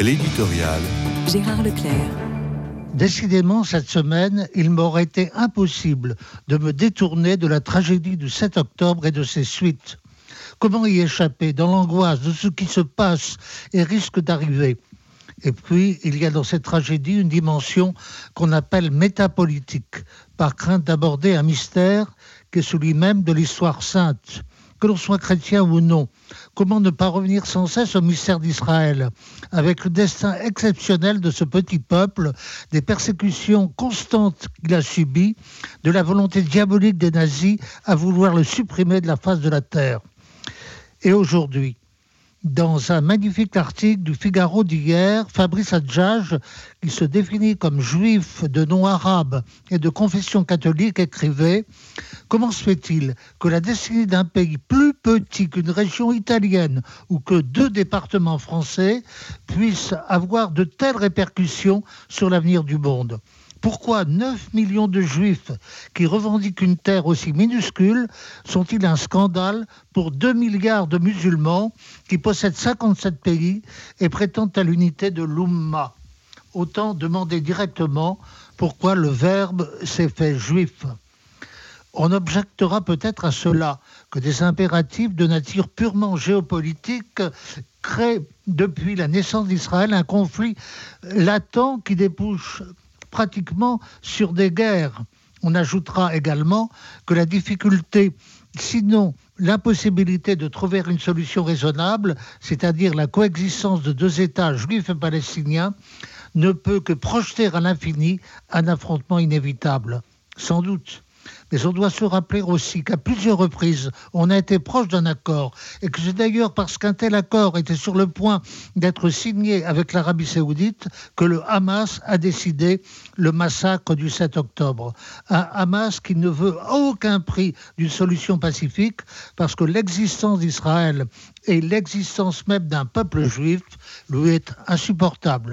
L'éditorial. Gérard Leclerc. Décidément, cette semaine, il m'aurait été impossible de me détourner de la tragédie du 7 octobre et de ses suites. Comment y échapper dans l'angoisse de ce qui se passe et risque d'arriver? Et puis, il y a dans cette tragédie une dimension qu'on appelle métapolitique, par crainte d'aborder un mystère qui est celui même de l'histoire sainte que l'on soit chrétien ou non. Comment ne pas revenir sans cesse au mystère d'Israël, avec le destin exceptionnel de ce petit peuple, des persécutions constantes qu'il a subies, de la volonté diabolique des nazis à vouloir le supprimer de la face de la terre. Et aujourd'hui, dans un magnifique article du Figaro d'hier, Fabrice Adjage, qui se définit comme juif de nom arabe et de confession catholique, écrivait Comment se fait-il que la destinée d'un pays plus petit qu'une région italienne ou que deux départements français puisse avoir de telles répercussions sur l'avenir du monde? Pourquoi 9 millions de juifs qui revendiquent une terre aussi minuscule sont-ils un scandale pour 2 milliards de musulmans qui possèdent 57 pays et prétendent à l'unité de l'Umma? Autant demander directement pourquoi le verbe s'est fait juif. On objectera peut-être à cela que des impératifs de nature purement géopolitique créent depuis la naissance d'Israël un conflit latent qui débouche pratiquement sur des guerres. On ajoutera également que la difficulté, sinon l'impossibilité de trouver une solution raisonnable, c'est-à-dire la coexistence de deux États juifs et palestiniens, ne peut que projeter à l'infini un affrontement inévitable. Sans doute. Mais on doit se rappeler aussi qu'à plusieurs reprises, on a été proche d'un accord, et que c'est d'ailleurs parce qu'un tel accord était sur le point d'être signé avec l'Arabie saoudite que le Hamas a décidé le massacre du 7 octobre. Un Hamas qui ne veut à aucun prix d'une solution pacifique, parce que l'existence d'Israël et l'existence même d'un peuple juif lui est insupportable.